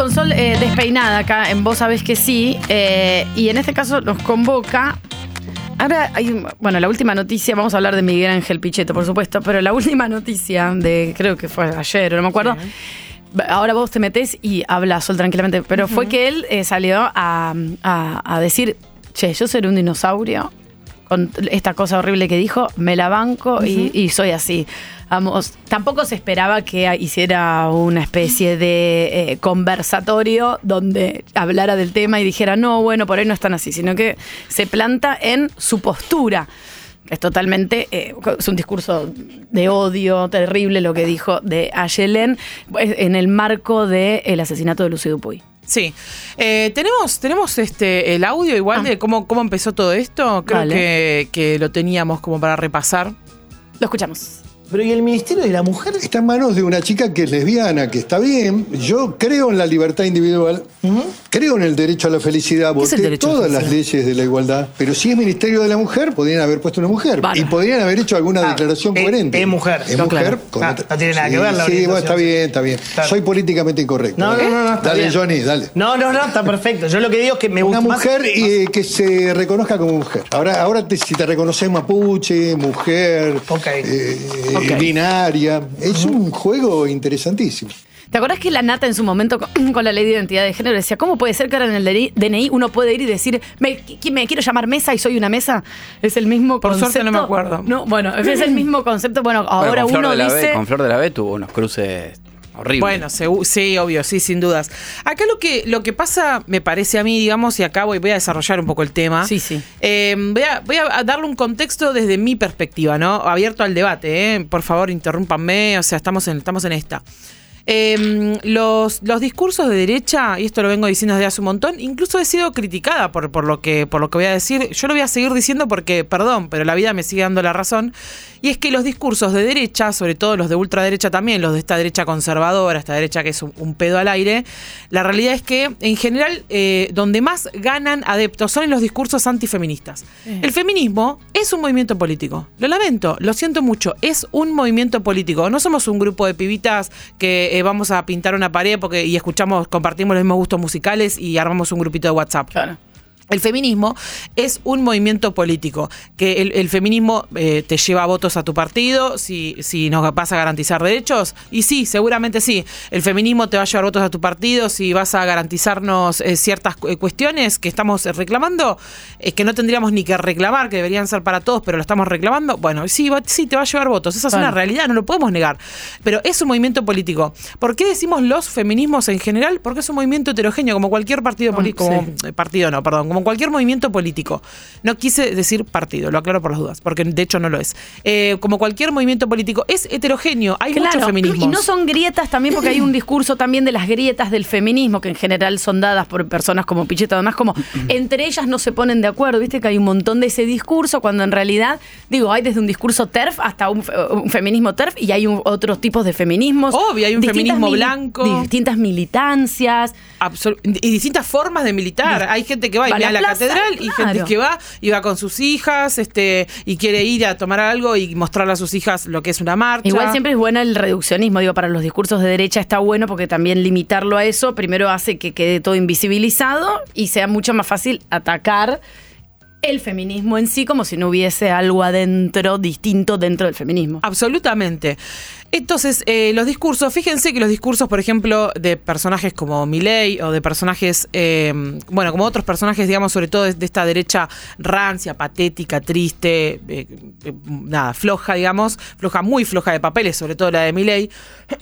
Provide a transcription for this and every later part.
con Sol eh, despeinada acá en Vos Sabés que sí. eh, y en este caso nos convoca. Ahora hay, bueno, la última noticia, vamos a hablar de Miguel Ángel Pichetto, por supuesto, pero la última noticia de, creo que fue ayer, no me acuerdo. Ahora vos te metés y habla Sol tranquilamente, pero fue que él eh, salió a, a- a decir, che, yo seré un dinosaurio con esta cosa horrible que dijo, me la banco y, y soy así. Vamos, tampoco se esperaba que hiciera una especie de eh, conversatorio donde hablara del tema y dijera, no, bueno, por ahí no están así, sino que se planta en su postura. Es totalmente, eh, es un discurso de odio terrible lo que dijo de Ayelen en el marco del asesinato de Lucio Dupuy. Sí. Eh, tenemos tenemos este el audio igual Ah. de cómo, cómo empezó todo esto. Creo que, que lo teníamos como para repasar. Lo escuchamos. Pero ¿y el Ministerio de la Mujer? Está en manos de una chica que es lesbiana, que está bien. Yo creo en la libertad individual, creo en el derecho a la felicidad, ¿Qué es el voté todas las leyes de la igualdad. Pero si es Ministerio de la Mujer, podrían haber puesto una mujer. Y podrían haber hecho alguna Ah, declaración es- coherente. es mujer. Es No, mujer. claro. con Ah, otra- no tiene nada que ver la Sí, bueno, está bien, está bien. Claro. Soy políticamente incorrecto. No, no, no, no, está Dale, bien. Johnny, dale. No, no, no, está perfecto. Yo lo que digo es que me Una gusta más- mujer eh, que se reconozca como mujer. Ahora, ahora te- si te reconoces mapuche, mujer, Ok. eh, Binaria, es un juego interesantísimo. ¿Te acordás que la nata en su momento con, la ley de identidad de género decía, ¿cómo puede ser que ahora en el DNI uno puede ir y decir, me, qui- me quiero llamar mesa y soy una mesa? Es el mismo Por concepto. suerte no me acuerdo. No, bueno, es el mismo concepto. Bueno, Bueno, ahora Flor uno de la B- dice... con Flor de la B tuvo unos cruces horribles. Bueno, sí, obvio, sí, sin dudas. Acá lo que, lo que pasa, me parece a mí, digamos, y acá voy, voy a desarrollar un poco el tema. Sí, sí. Eh, voy, a, voy a darle un contexto desde mi perspectiva, ¿no? Abierto al debate, ¿eh? Por favor, interrúmpanme, o sea, estamos en, estamos en esta. Eh, los, los discursos de derecha, y esto lo vengo diciendo desde hace un montón, incluso he sido criticada por, por, lo que, por lo que voy a decir. Yo lo voy a seguir diciendo porque, perdón, pero la vida me sigue dando la razón. Y es que los discursos de derecha, sobre todo los de ultraderecha también, los de esta derecha conservadora, esta derecha que es un, un pedo al aire, la realidad es que en general eh, donde más ganan adeptos son en los discursos antifeministas. El feminismo es un movimiento político. Lo lamento, lo siento mucho, es un movimiento político. No somos un grupo de pibitas que vamos a pintar una pared porque y escuchamos, compartimos los mismos gustos musicales y armamos un grupito de WhatsApp. Claro. El feminismo es un movimiento político, que el, el feminismo eh, te lleva votos a tu partido, si, si nos vas a garantizar derechos, y sí, seguramente sí, el feminismo te va a llevar votos a tu partido, si vas a garantizarnos eh, ciertas cu- cuestiones que estamos eh, reclamando, eh, que no tendríamos ni que reclamar, que deberían ser para todos, pero lo estamos reclamando, bueno, sí, va- sí, te va a llevar votos, esa es una realidad, no lo podemos negar, pero es un movimiento político. ¿Por qué decimos los feminismos en general? Porque es un movimiento heterogéneo, como cualquier partido Ah, político, sí. eh, partido no, perdón, como cualquier movimiento político. No quise decir partido, lo aclaro por las dudas, porque de hecho no lo es. Eh, como cualquier movimiento político, es heterogéneo, hay muchos feminismos. Y no son grietas también, porque hay un discurso también de las grietas del feminismo, que en general son dadas por personas como Pichetto, además como entre ellas no se ponen de acuerdo, viste que hay un montón de ese discurso, cuando en realidad, digo, hay desde un discurso TERF hasta un, fe- un feminismo TERF y hay un- otros tipos de feminismos. Obvio, hay un feminismo blanco. Distintas militancias. Absol- y distintas formas de militar. Hay gente que va y a la plaza, catedral y gente que va y va con sus hijas este y quiere ir a tomar algo y mostrarle a sus hijas lo que es una marcha. Igual siempre es bueno el reduccionismo, digo, para los discursos de derecha está bueno porque también limitarlo a eso primero hace que quede todo invisibilizado y sea mucho más fácil atacar el feminismo en sí como si no hubiese algo adentro distinto dentro del feminismo. Absolutamente. Entonces, eh, los discursos, fíjense que los discursos, por ejemplo, de personajes como Milley o de personajes, eh, bueno, como otros personajes, digamos, sobre todo de, esta derecha rancia, patética, triste, eh, nada, floja, digamos, floja, muy floja de papeles, sobre todo la de Milley,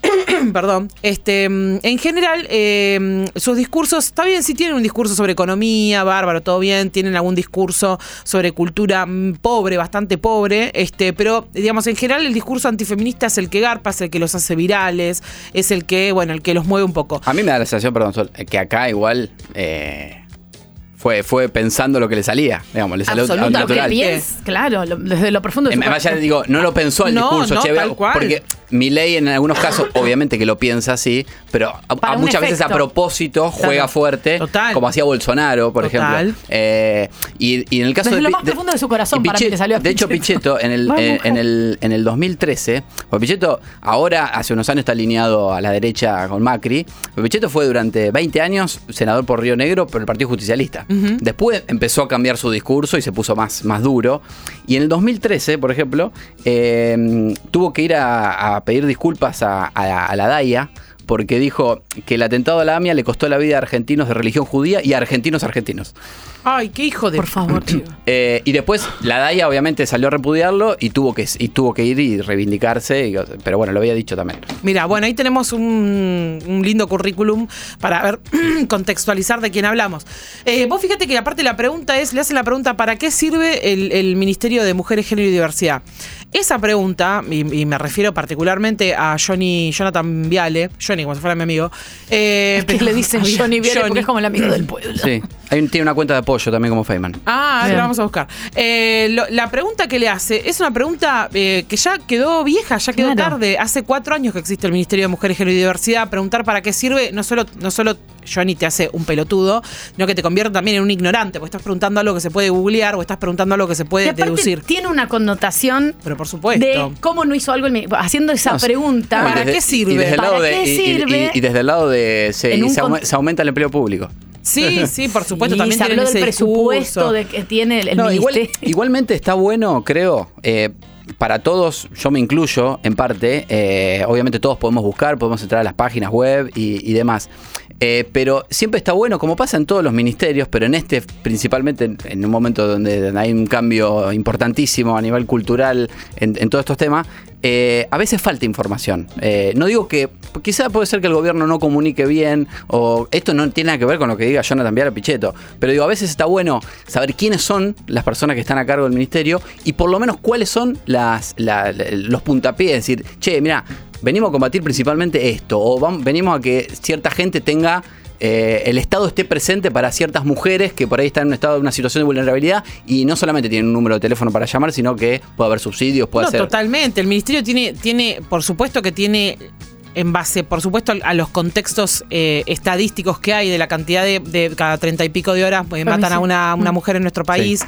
perdón, este, en general, sus discursos, está bien, si tienen un discurso sobre economía, bárbaro, todo bien, tienen algún discurso sobre cultura mm, pobre, bastante pobre, este, pero digamos, en general el discurso antifeminista es el que garpa, es el que los hace virales, es el que, bueno, el que los mueve un poco. A mí me da la sensación, perdón, Sol, que acá igual eh, fue, fue pensando lo que le salía, digamos, le salió natural. bien. piensa, claro, lo- desde lo profundo de su Más allá, corazón. digo, no lo pensó el No, discurso, no, che, tal veo- cual. porque mi ley en algunos casos, obviamente que lo piensa así, pero a- muchas veces a propósito juega Claro. fuerte, Total. como hacía Bolsonaro, por Total. ejemplo. Eh, y, y en el caso Desde de, lo más profundo de su corazón, para mí, Pichet- le salió a De hecho, Pichetto. En el, eh, en el, en el 2013, porque Pichetto ahora, hace unos años, está alineado a la derecha con Macri. pero Pichetto fue durante 20 años senador por Río Negro por el Partido Justicialista. Después empezó a cambiar su discurso y se puso más, más duro. Y en el 2013, por ejemplo, eh, tuvo que ir a, pedir disculpas a- a la DAIA porque dijo que el atentado a la AMIA le costó la vida a argentinos de religión judía y a argentinos argentinos. Ay, qué hijo de. Por favor, chico. Eh, y después la DAIA obviamente salió a repudiarlo y tuvo que, y tuvo que ir y reivindicarse, y- pero bueno, lo había dicho también. Mira, bueno, ahí tenemos un, un lindo currículum para ver, contextualizar de quién hablamos. Eh, vos fíjate que aparte la pregunta es, le hacen la pregunta, ¿para qué sirve el, el Ministerio de Mujeres, Género y Diversidad? Esa pregunta, y, y me refiero particularmente a Johnny, Jonathan Viale, Johnny, como si fuera mi amigo. eh, que le dicen Johnny Viale porque es como el amigo del pueblo. Sí, hay un- tiene una cuenta de apoyo también como Feynman. Ah, la vamos a buscar. Eh, lo- la pregunta que le hace es una pregunta eh, que ya quedó vieja, ya quedó Claro. tarde. Hace cuatro años que existe el Ministerio de Mujeres, Género y Diversidad. Preguntar para qué sirve, no solo, no solo Johnny te hace un pelotudo, sino que te convierte también en un ignorante, porque estás preguntando algo que se puede googlear o estás preguntando algo que se puede deducir. tiene una connotación Pero por supuesto. de cómo no hizo algo el haciendo esa No, pregunta. ¿Para desde- qué sirve? Y desde el ¿Para lado de, qué y- y- sirve? y- y desde el lado de se, se aumenta el empleo público. Sí, sí, por supuesto. también se habló del ese presupuesto de que tiene el, el No, igual- ministerio. igualmente está bueno, creo. eh, para todos, yo me incluyo en parte, eh, obviamente todos podemos buscar, podemos entrar a las páginas web y, y demás. Eh, pero siempre está bueno, como pasa en todos los ministerios, pero en este principalmente en, un momento donde hay un cambio importantísimo a nivel cultural en, en todos estos temas, eh, a veces falta información. Eh, no digo que, quizá puede ser que el gobierno no comunique bien, o esto no tiene nada que ver con lo que diga Jonathan Viala Pichetto, pero digo, a veces está bueno saber quiénes son las personas que están a cargo del ministerio y por lo menos cuáles son las, la- la- los puntapiés, es decir, che, mira, venimos a combatir principalmente esto, o venimos a que cierta gente tenga eh, el Estado esté presente para ciertas mujeres que por ahí están en un estado de una situación de vulnerabilidad y no solamente tienen un número de teléfono para llamar, sino que puede haber subsidios, puede No, ser. totalmente. El ministerio tiene, tiene, por supuesto que tiene, en base, por supuesto, a los contextos eh, estadísticos que hay de la cantidad de, de cada treinta y pico de horas eh, matan a una, una mujer en nuestro país.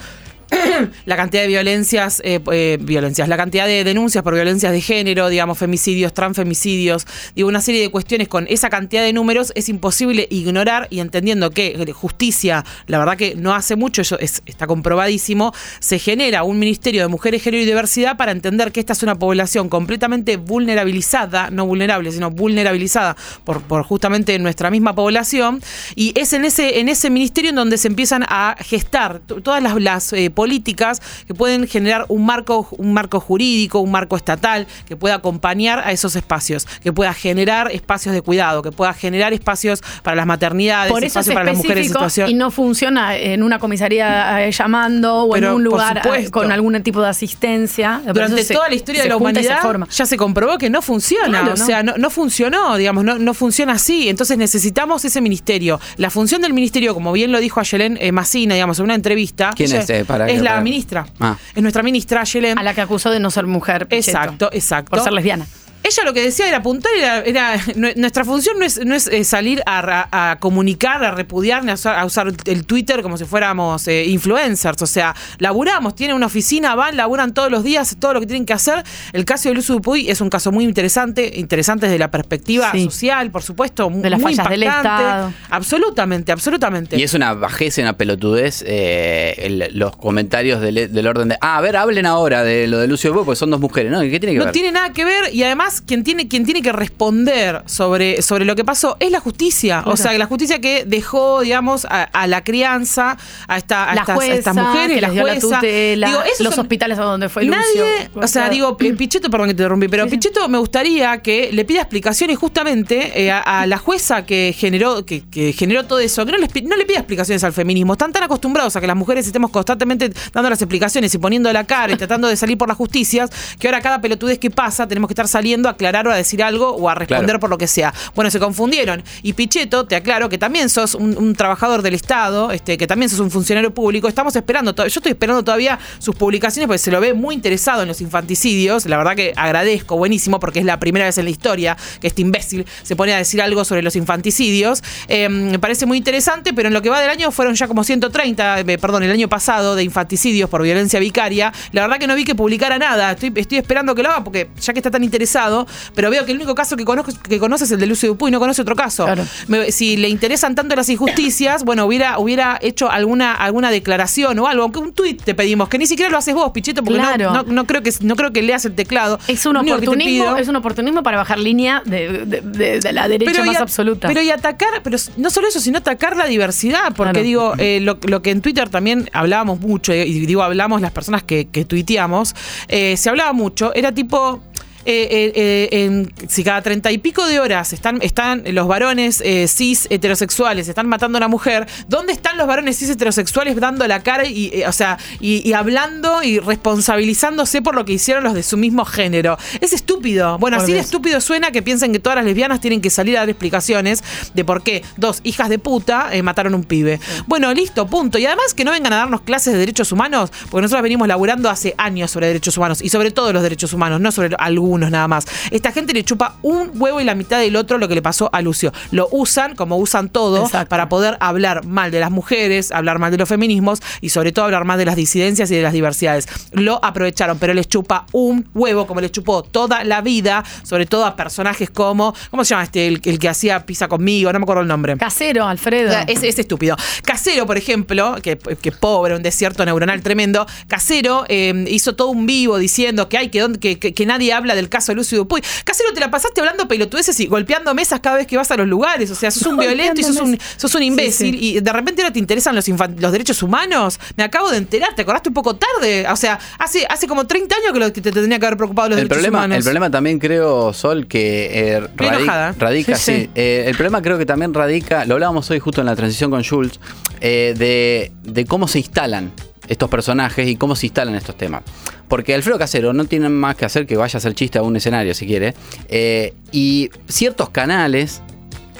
La cantidad de violencias, eh, eh, violencias, la cantidad de denuncias por violencias de género, digamos, femicidios, transfemicidios, digo, una serie de cuestiones con esa cantidad de números es imposible ignorar y entendiendo que eh, justicia, la verdad que no hace mucho, eso es- está comprobadísimo, se genera un Ministerio de Mujeres, Género y Diversidad para entender que esta es una población completamente vulnerabilizada, no vulnerable, sino vulnerabilizada por, justamente nuestra misma población, y es en ese, en ese ministerio en donde se empiezan a gestar todas las, las, políticas que pueden generar un marco, un marco jurídico, un marco estatal, que pueda acompañar a esos espacios, que pueda generar espacios de cuidado, que pueda generar espacios para las maternidades, Por eso es espacios para las mujeres en situación. y no funciona en una comisaría eh, llamando o Pero, en un lugar supuesto. con algún tipo de asistencia. Por Durante se- toda la historia de la humanidad forma. ya se comprobó que no funciona, Claro, o sea, no, no funcionó, digamos, no, no funciona así. Entonces necesitamos ese ministerio. La función del ministerio, como bien lo dijo Ayelen eh, Massina, digamos, en una entrevista. ¿Quién es, eh, para- es la para- ministra. Ah. Es nuestra ministra Ayelen. A la que acusó de no ser mujer. Pichetto, Exacto, exacto. Por ser lesbiana. Ella lo que decía era apuntar, era, era- nu- nuestra función no es, no es eh, salir a, ra- a comunicar, a repudiar, ni a usar, a usar el Twitter como si fuéramos eh, influencers. O sea, laburamos, tienen una oficina, van, laburan todos los días, todo lo que tienen que hacer. El caso de Luzu Dupuy es un caso muy interesante, interesante desde la perspectiva Sí. social, por supuesto, De las muy fallas del impactante. Estado. Absolutamente, absolutamente. Y es una bajeza, una pelotudez eh, el- los comentarios del, del orden de, ah, a ver, hablen ahora de lo de Lucio Bo, porque son dos mujeres, ¿no? ¿Y ¿Qué tiene que No ver? tiene nada que ver y además quien tiene, quien tiene que responder sobre, sobre lo que pasó es la justicia. O sea, la justicia que dejó, digamos, a, a la crianza, a, esta, a La estas, a estas mujeres, que la les dio la jueza. tutela, Digo, esos los son- hospitales a donde fue Nadie, Lucio. o sea, digo, eh, Pichetto, perdón que te interrumpí, pero Pichetto me gustaría que le pida explicaciones justamente eh, a, a la jueza que generó, que, que generó todo eso, que no le, no le pida explicaciones al feminismo. Están tan acostumbrados a que las mujeres estemos constantemente dando las explicaciones y poniendo la cara y tratando de salir por las justicias, que ahora cada pelotudez que pasa tenemos que estar saliendo a aclarar o a decir algo o a responder Claro. por lo que sea. Bueno, se confundieron. Y Pichetto, te aclaro que también sos un, un trabajador del Estado, este, que también sos un funcionario público. Estamos esperando, yo estoy esperando todavía sus publicaciones porque se lo ve muy interesado en los infanticidios. La verdad que agradezco, buenísimo, porque es la primera vez en la historia que este imbécil se pone a decir algo sobre los infanticidios. Eh, me parece muy interesante, pero en lo que va del año fueron ya como 130, eh, perdón, el año pasado de infanticidios por violencia vicaria. La verdad que no vi que publicara nada. Estoy, estoy esperando que lo haga porque ya que está tan interesado, pero veo que el único caso que conozco que conoce es el de Lucio Dupuy, no conoce otro caso. Claro. Me- si le interesan tanto las injusticias, bueno, hubiera, hubiera hecho alguna, alguna declaración o algo, aunque un tuit te pedimos, que ni siquiera lo haces vos, Pichito, porque no- Claro. no, no creo que no creo que leas el teclado. Es un oportunismo, es un oportunismo para bajar línea de, de- de- de la derecha y más a- absoluta. Pero y atacar, pero no solo eso, sino atacar la diversidad, porque Claro. digo, eh, lo, lo que en Twitter también hablábamos mucho, eh, y digo hablamos las personas que, que tuiteamos, eh, se hablaba mucho, era tipo... eh, eh, en- si cada treinta y pico de horas están, están los varones eh, cis heterosexuales, están matando a una mujer, ¿dónde están los varones cis heterosexuales dando la cara y, o sea, y, y hablando y responsabilizándose por lo que hicieron los de su mismo género? Es estúpido. Bueno, Por así de estúpido suena que piensen que todas las lesbianas tienen que salir a dar explicaciones de por qué dos hijas de puta mataron un pibe. Bueno, listo, punto. Y además que no vengan a darnos clases de derechos humanos, porque nosotros venimos laburando hace años sobre derechos humanos y sobre todos los derechos humanos, no sobre algunos nada más. Esta gente le chupa un huevo y la mitad del otro lo que le pasó a Lucio. Lo usan como usan todo Exacto. para poder hablar mal de las mujeres, hablar mal de los feminismos y sobre todo hablar mal de las disidencias y de las diversidades. Lo aprovecharon, pero les chupa un huevo como les chupó toda la vida, sobre todo a personajes como, ¿cómo se llama este? El, el que hacía pizza conmigo, no me acuerdo el nombre. Casero, Alfredo. Es, es estúpido. Casero, por ejemplo, que, que pobre, un desierto neuronal tremendo. Casero eh, hizo todo un vivo diciendo que hay que, que, nadie habla del caso de Lucio Dupuy. Casero, te la pasaste hablando pelotudeces y golpeando mesas cada vez que vas a los lugares. O sea, sos un violento y sos un, sos un imbécil. Sí, Y de repente ahora te interesan los, los derechos humanos. Me acabo de enterar, te acordaste un poco tarde. O sea, hace, hace como 30 años que, lo, que te tendría que haber preocupado los El derechos problema, humanos. el problema también creo, Sol, que eh, Estoy radi- enojada. radica, Sí, sí. sí. eh, el problema creo que también radica, lo hablábamos hoy justo en la transición con Jules, eh, de, de cómo se instalan estos personajes y cómo se instalan estos temas. Porque Alfredo Casero no tiene más que hacer que vaya a hacer chiste a un escenario, si quiere. eh, y ciertos canales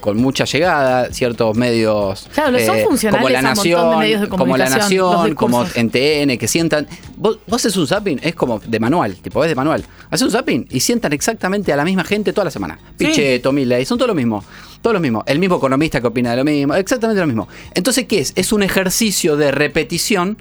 con mucha llegada, ciertos medios eh, Claro, son funcionales como La montón de Nación, medios de como La Nación, como en TN, que sientan. Vos, vos haces un zapping, es como de manual, tipo, es de manual. Haces un zapping y sientan exactamente a la misma gente toda la semana. Sí. Pichetto, Milley, son todos lo mismo. Todo lo mismo. El mismo economista que opina de lo mismo, exactamente lo mismo. Entonces, ¿qué es? Es un ejercicio de repetición.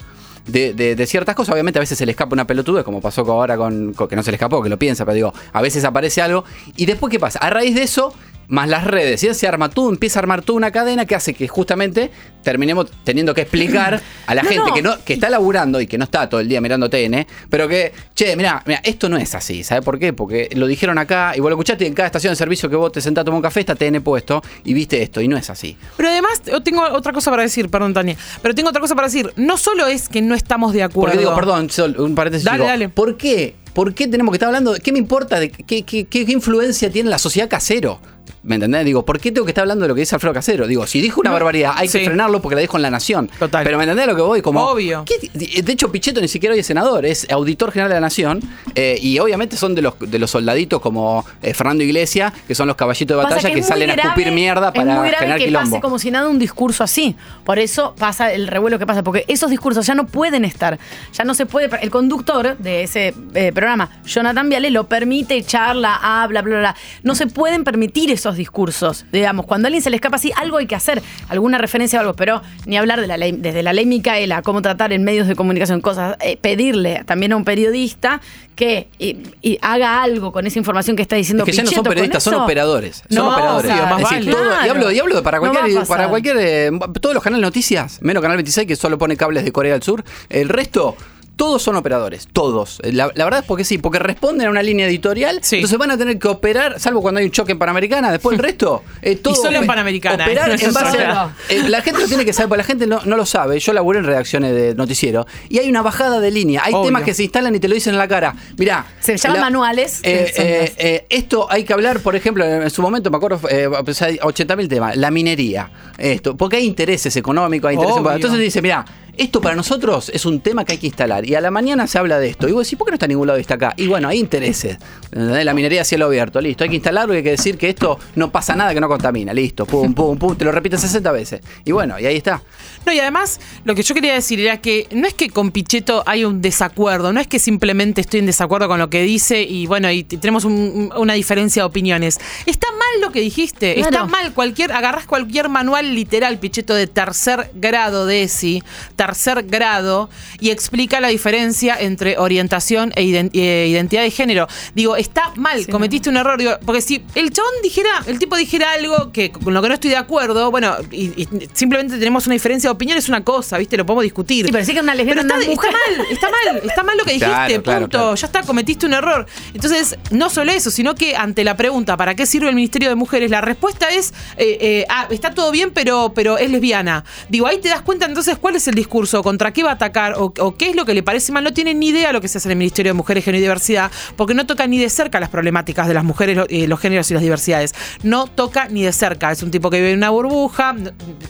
De, de- de ciertas cosas, obviamente a veces se le escapa una pelotuda, como pasó ahora con, con- que no se le escapó, que lo piensa, pero digo, a veces aparece algo. Y después, ¿qué pasa? A raíz de eso, más las redes, y se arma todo, empieza a armar toda una cadena que hace que justamente terminemos teniendo que explicar a la No, gente no. que no que está laburando y que no está todo el día mirando TN, pero que, che, mira, mira, esto no es así, ¿sabes por qué? Porque lo dijeron acá y vos lo escuchaste y en cada estación de servicio que vos te sentás a tomar un café está TN puesto y viste esto y no es así. Pero además, tengo otra cosa para decir, perdón, Tania. Pero tengo otra cosa para decir. No solo es que no estamos de acuerdo. Porque digo, perdón, un paréntesis. Dale, digo, dale. ¿Por qué? ¿Por qué tenemos que estar hablando? de- ¿Qué me importa? De, qué- qué- qué influencia tiene la sociedad casero? ¿Me entendés? Digo, ¿por qué tengo que estar hablando de lo que dice Alfredo Casero? Digo, si dijo una No, barbaridad, hay sí. que frenarlo porque la dijo en La Nación. Total. Pero ¿me entendés lo que voy? Como, Obvio. ¿qué- de hecho, Pichetto ni siquiera hoy es senador, es auditor general de la Nación. eh, y obviamente son de los, de los soldaditos como eh, Fernando Iglesias, que son los caballitos de batalla que, es salen a escupir mierda es para muy grave generar que quilombo. pase como si nada un discurso así. Por eso pasa el revuelo que pasa, porque esos discursos ya no pueden estar. Ya no se puede. El conductor de ese eh, programa, Jonathan Viale, lo permite, charla, habla, bla, bla, bla. No se pueden permitir esos discursos. Digamos, cuando a alguien se le escapa así, algo hay que hacer, alguna referencia o algo, pero ni hablar de la ley, desde la ley Micaela, cómo tratar en medios de comunicación cosas, eh, pedirle también a un periodista que y- y haga algo con esa información que está diciendo Es que ya no son periodistas, son operadores. Son No, operadores. más decir, vale. todo- y, hablo, y hablo para No va a cualquier, para cualquier eh, todos los canales de noticias, menos Canal 26 que solo pone cables de Corea del Sur. El resto, todos son operadores, todos. La, la verdad es porque sí, porque responden a una línea editorial, Sí. entonces van a tener que operar, salvo cuando hay un choque en Panamericana, después el resto, eh, todo solo en Panamericana, Operar ¿eh? en base a, eh, la gente lo tiene que saber, porque la gente no, no lo sabe. Yo laburé en redacciones de noticiero y hay una bajada de línea. Hay Obvio. temas que se instalan y te lo dicen en la cara. Mirá. Se llaman manuales, eh, eh, eh, esto hay que hablar, por ejemplo, en su momento, me acuerdo, eh, pues hay 80.000 temas, la minería, esto, porque hay intereses económicos, hay intereses. Obvio. Entonces dice, mira, esto para nosotros es un tema que hay que instalar. Y a la mañana se habla de esto. Y vos decís, ¿por qué no está en ningún lado y está acá? Y bueno, hay intereses. ¿entendés? La minería a cielo abierto, listo. Hay que instalarlo y hay que decir que esto no pasa nada, que no contamina. Listo, pum, pum, pum. Te lo repiten 60 veces. Y bueno, y ahí está. No, y además, lo que yo quería decir era que no es que con Pichetto hay un desacuerdo, no es que simplemente estoy en desacuerdo con lo que dice y bueno, y tenemos un- una diferencia de opiniones. Está mal lo que dijiste, Claro. está mal cualquier, agarrás cualquier manual literal, Pichetto, de tercer grado de ESI, tercer grado, y explica la diferencia entre orientación e ident- eh, identidad de género. Digo, está mal, Sí. cometiste un error, digo, porque si el chabón dijera, el tipo dijera algo que con lo que no estoy de acuerdo, bueno, y, y simplemente tenemos una diferencia de opinión, es una cosa, ¿viste? Lo podemos discutir. Sí, pero sí que una lesbiana Pero es está, una mujer. está mal, está mal, está mal lo que dijiste, Claro, claro, punto. claro. Ya está, cometiste un error. Entonces, no solo eso, sino que ante la pregunta ¿para qué sirve el Ministerio de Mujeres? La respuesta es, eh, eh, ah, está todo bien, pero, pero es lesbiana. Digo, ahí te das cuenta entonces cuál es el discurso, contra qué va a atacar o, o qué es lo que le parece mal. No tiene ni idea lo que se hace en el Ministerio de Mujeres, Género y Diversidad, porque no toca ni de cerca las problemáticas de las mujeres, eh, los géneros y las diversidades. No toca ni de cerca. Es un tipo que vive en una burbuja,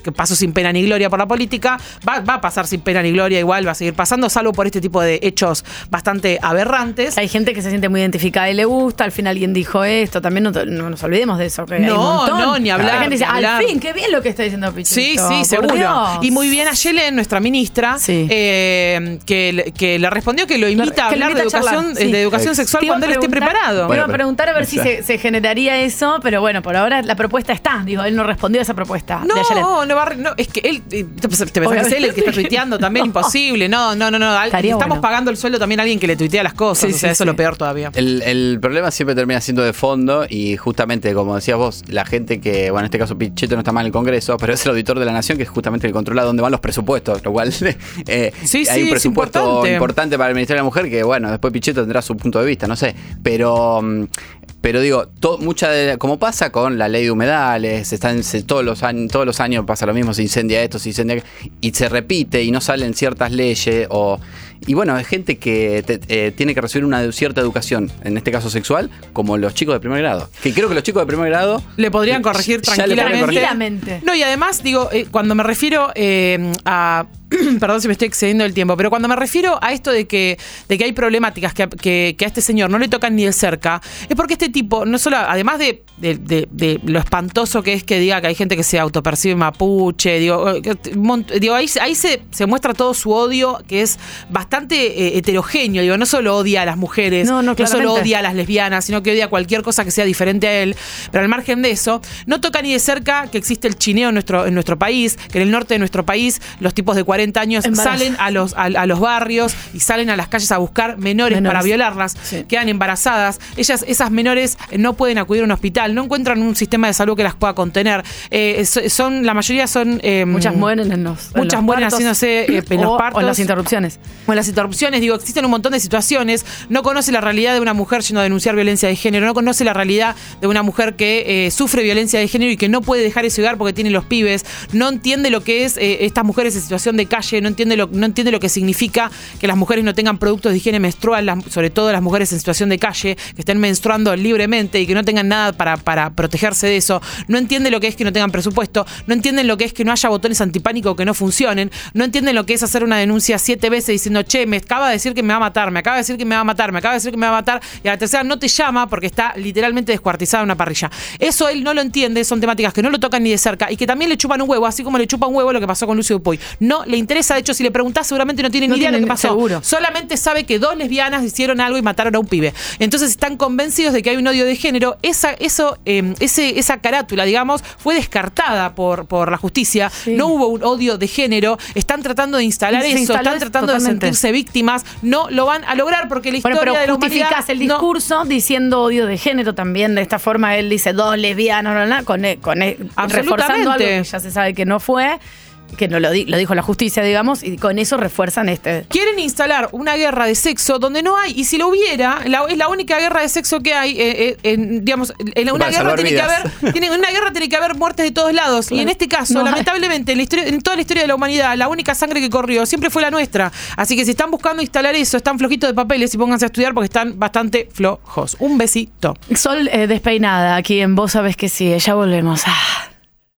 que pasó sin pena ni gloria por la política, va, va a pasar sin pena ni gloria igual, va a seguir pasando, salvo por este tipo de hechos bastante aberrantes. Hay gente que se siente muy identificada y le gusta. Al fin alguien dijo esto. También no, no nos olvidemos de eso. que No, no, ni hablar, La gente dice, hablar. al fin, qué bien lo que está diciendo Pichito. Sí, sí, seguro. Dios". Y muy bien a Yelen, nuestra ministra, Sí. eh, que, le- que le respondió que lo invita a que hablar de a educación, sí. de educación Ex- sexual cuando él esté preparado. Iba Bueno, a preguntar a ver si se, se generaría eso, pero bueno, por ahora la propuesta está. Digo, él no respondió a esa propuesta. de Ayelet. No, no va no, es que él, eh, te pensás te pensás que es él el que está tuiteando también, imposible. No, no, no, no. al- Estamos bueno. pagando el sueldo también a alguien que le tuitea las cosas. Sí, o sea, sí, eso es lo peor todavía. El, el problema siempre termina siendo de fondo y justamente, como decías vos, la gente que, bueno, en este caso Pichetto no está mal en el Congreso, pero es el auditor de la Nación que es justamente el controla dónde van los presupuestos, lo cual eh, Sí, hay sí, un es presupuesto importante. importante. para el Ministerio de la Mujer que, bueno, después Pichetto tendrá su punto de vista, no sé, pero... mm, Pero digo, to- mucha de, como pasa con la ley de humedales, están, se- todos, los años, todos los años pasa lo mismo, se incendia esto, se incendia y se repite y no salen ciertas leyes o y bueno, es gente que te- eh, tiene que recibir una cierta educación, en este caso sexual, como los chicos de primer grado. Que creo que los chicos de primer grado Le podrían le corregir. Tranquilamente. No, y además, digo, eh, cuando me refiero eh, a. Perdón si me estoy excediendo el tiempo, pero cuando me refiero a esto de que, de que hay problemáticas que, que- que a este señor no le tocan ni de cerca, es porque este tipo, no solo, además de, de- de- de lo espantoso que es que diga que hay gente que se autopercibe mapuche, digo, eh, digo ahí, ahí se, se muestra todo su odio, que es bastante eh, heterogéneo, digo, no solo odia a las mujeres, No, no, no solo odia a las lesbianas, sino que odia cualquier cosa que sea diferente a él. Pero al margen de eso, no toca ni de cerca que existe el chineo en nuestro, en nuestro país, que en el norte de nuestro país los tipos de 40 años Embarazo. salen a los, a, a los barrios y salen a las calles a buscar menores, Menores. para violarlas, Sí. quedan embarazadas. Ellas, esas menores eh, no pueden acudir a un hospital, no encuentran un sistema de salud que las pueda contener. Eh, so- son, la mayoría son. eh, Muchas mueren en los. en Muchas los mueren partos. haciéndose eh, en los O- partos. O en las interrupciones. O en las interrupciones, digo, existen un montón de situaciones. No conoce la realidad de una mujer yendo a denunciar violencia de género. No conoce la realidad de una mujer que eh, sufre violencia de género y que no puede dejar ese hogar porque tiene los pibes. No entiende lo que es estas mujeres en situación de calle. No entiende lo, no entiende lo que significa que las mujeres no tengan productos de higiene menstrual, sobre todo las mujeres en situación de calle, que estén menstruando libremente y que no tengan nada para, para protegerse de eso. No entiende lo que es que no tengan presupuesto. No entienden lo que es que no haya botones antipánico que no funcionen. No entienden lo que es hacer una denuncia siete veces diciendo, che, me acaba de decir que me va a matar, me acaba de decir que me va a matar, me acaba de decir que me va a matar, y a la tercera no te llama porque está literalmente descuartizada en una parrilla. Eso él no lo entiende, son temáticas que no lo tocan ni de cerca y que también le chupan un huevo, así como le chupa un huevo lo que pasó con Lucio Dupuy. No le interesa, de hecho, si le preguntás, seguramente no tiene No ni idea de lo que pasó. seguro. Solamente sabe que dos lesbianas hicieron algo y mataron a un pibe. Entonces están convencidos de que hay un odio de género. Esa, eso, eh, ese, esa carátula, digamos, fue descartada por, por la justicia. Sí. No hubo un odio de género. Están tratando de instalar eso, están tratando totalmente. de sentirse víctimas. No lo van a lograr porque la historia Bueno, pero de la justificás el no- discurso diciendo odio de género también. De esta forma él dice dos lesbianas, bla, bla, con, e- con e- reforzando algo que ya se sabe que no fue, que no lo, di- lo dijo la justicia, digamos, y con eso refuerzan este. Quieren instalar una guerra de sexo donde no hay, y si lo hubiera, la- es la única guerra de sexo que hay, eh, eh, en, digamos, en una Para guerra tiene que haber, tiene, en una guerra tiene que haber muertes de todos lados. Y en este caso, No lamentablemente, en, la historia- en toda la historia de la humanidad, la única sangre que corrió siempre fue la nuestra. Así que si están buscando instalar eso, están flojitos de papeles y pónganse a estudiar porque están bastante flojos. Un besito. Sol eh, despeinada aquí en Vos Sabés que sí, ya volvemos. Ah.